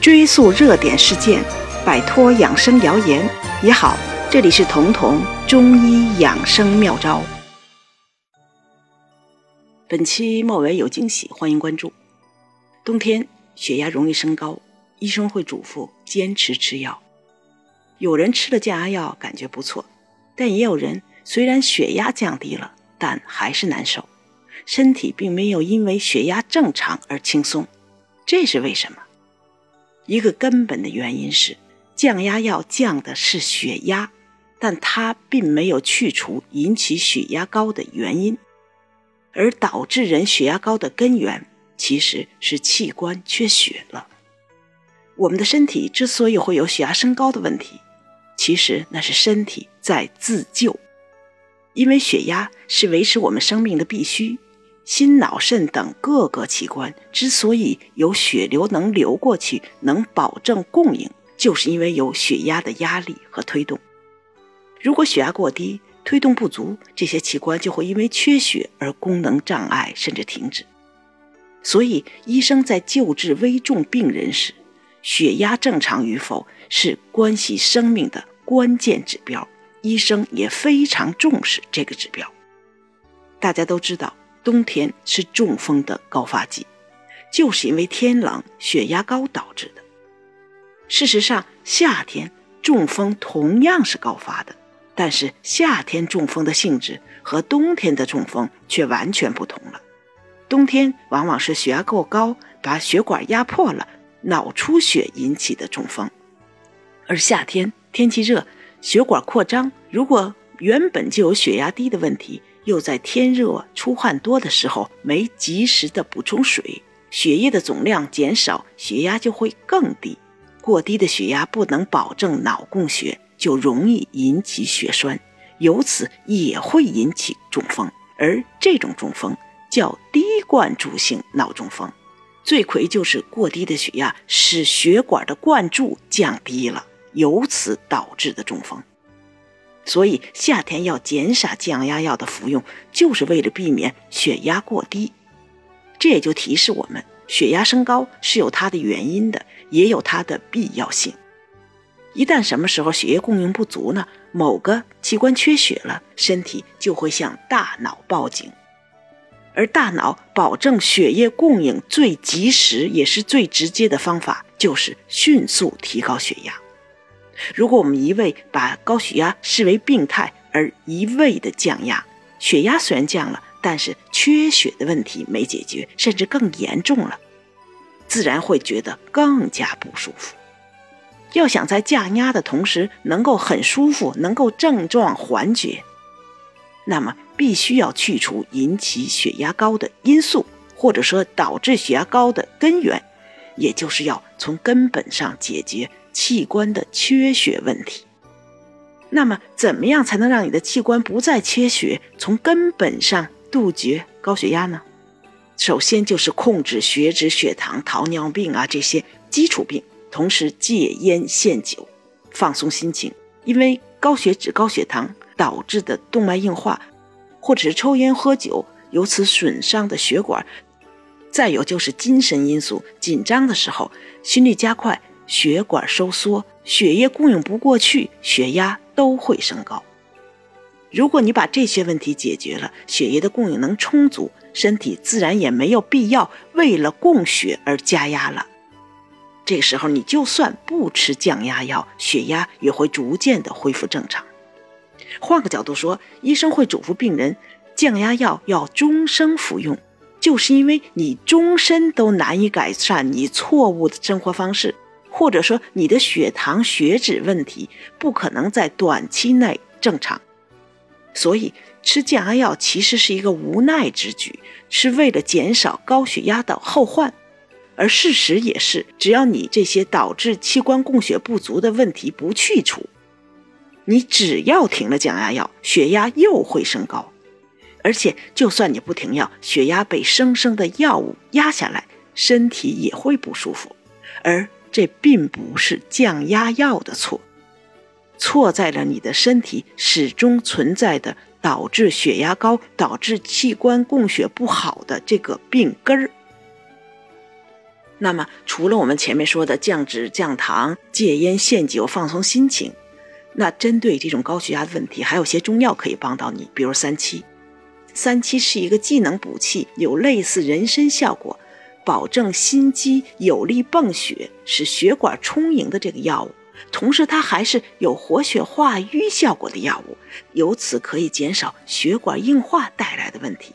追溯热点事件，摆脱养生谣言也好。这里是彤彤中医养生妙招。本期末尾有惊喜，欢迎关注。冬天血压容易升高，医生会嘱咐坚持吃药。有人吃了降压药感觉不错，但也有人虽然血压降低了，但还是难受，身体并没有因为血压正常而轻松。这是为什么？一个根本的原因是，降压药降的是血压。但它并没有去除引起血压高的原因，而导致人血压高的根源其实是器官缺血了。我们的身体之所以会有血压升高的问题，其实那是身体在自救，因为血压是维持我们生命的必须。心、脑、肾等各个器官之所以有血流能流过去，能保证供应，就是因为有血压的压力和推动。如果血压过低，推动不足，这些器官就会因为缺血而功能障碍，甚至停止。所以，医生在救治危重病人时，血压正常与否是关系生命的关键指标。医生也非常重视这个指标。大家都知道，冬天是中风的高发季，就是因为天冷、血压高导致的。事实上，夏天中风同样是高发的。但是夏天中风的性质和冬天的中风却完全不同了。冬天往往是血压过高，把血管压迫了，脑出血引起的中风；而夏天天气热，血管扩张，如果原本就有血压低的问题，又在天热出汗多的时候没及时的补充水，血液的总量减少，血压就会更低。过低的血压不能保证脑供血。就容易引起血栓，由此也会引起中风，而这种中风叫低灌注性脑中风。罪魁就是过低的血压使血管的灌注降低了，由此导致的中风。所以夏天要减少降压药的服用，就是为了避免血压过低。这也就提示我们，血压升高是有它的原因的，也有它的必要性。一旦什么时候血液供应不足呢？某个器官缺血了，身体就会向大脑报警，而大脑保证血液供应最及时也是最直接的方法，就是迅速提高血压。如果我们一味把高血压视为病态，而一味的降压，血压虽然降了，但是缺血的问题没解决，甚至更严重了，自然会觉得更加不舒服。要想在降压的同时能够很舒服，能够症状缓解，那么必须要去除引起血压高的因素，或者说导致血压高的根源，也就是要从根本上解决器官的缺血问题。那么，怎么样才能让你的器官不再缺血，从根本上杜绝高血压呢？首先就是控制血脂、血糖、糖尿病啊这些基础病。同时戒烟限酒，放松心情，因为高血脂、高血糖导致的动脉硬化，或者是抽烟喝酒，由此损伤的血管。再有就是精神因素，紧张的时候心率加快，血管收缩，血液供应不过去，血压都会升高。如果你把这些问题解决了，血液的供应能充足，身体自然也没有必要为了供血而加压了。这个时候，你就算不吃降压药，血压也会逐渐的恢复正常。换个角度说，医生会嘱咐病人降压药要终生服用，就是因为你终身都难以改善你错误的生活方式，或者说你的血糖、血脂问题不可能在短期内正常，所以吃降压药其实是一个无奈之举，是为了减少高血压的后患。而事实也是，只要你这些导致器官供血不足的问题不去除，你只要停了降压药，血压又会升高。而且，就算你不停药，血压被生生的药物压下来，身体也会不舒服。而这并不是降压药的错，错在了你的身体始终存在的导致血压高、导致器官供血不好的这个病根儿。那么，除了我们前面说的降脂、降糖、戒烟、限酒、放松心情，那针对这种高血压的问题，还有些中药可以帮到你，比如三七。三七是一个既能补气，有类似人参效果，保证心肌有力泵血，使血管充盈的这个药物。同时，它还是有活血化瘀效果的药物，由此可以减少血管硬化带来的问题。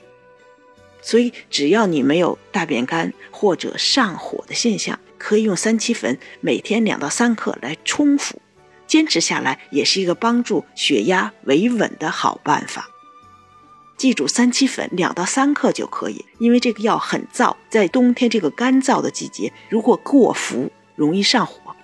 所以，只要你没有大便干或者上火的现象，可以用三七粉每天两到三克来冲服，坚持下来也是一个帮助血压维稳的好办法。记住，三七粉两到三克就可以，因为这个药很燥，在冬天这个干燥的季节，如果过服容易上火。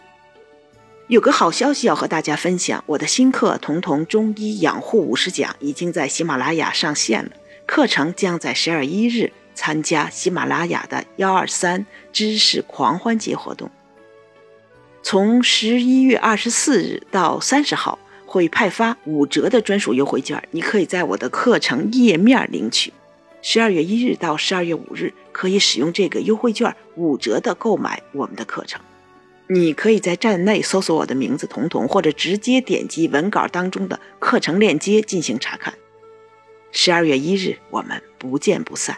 有个好消息要和大家分享，我的新课《童童中医养护五十讲》已经在喜马拉雅上线了。课程将在十二一日参加喜马拉雅的幺二三知识狂欢节活动。从十一月二十四日到三十号会派发五折的专属优惠券，你可以在我的课程页面领取。十二月一日到十二月五日可以使用这个优惠券五折的购买我们的课程。你可以在站内搜索我的名字“彤彤”，或者直接点击文稿当中的课程链接进行查看。十二月一日，我们不见不散。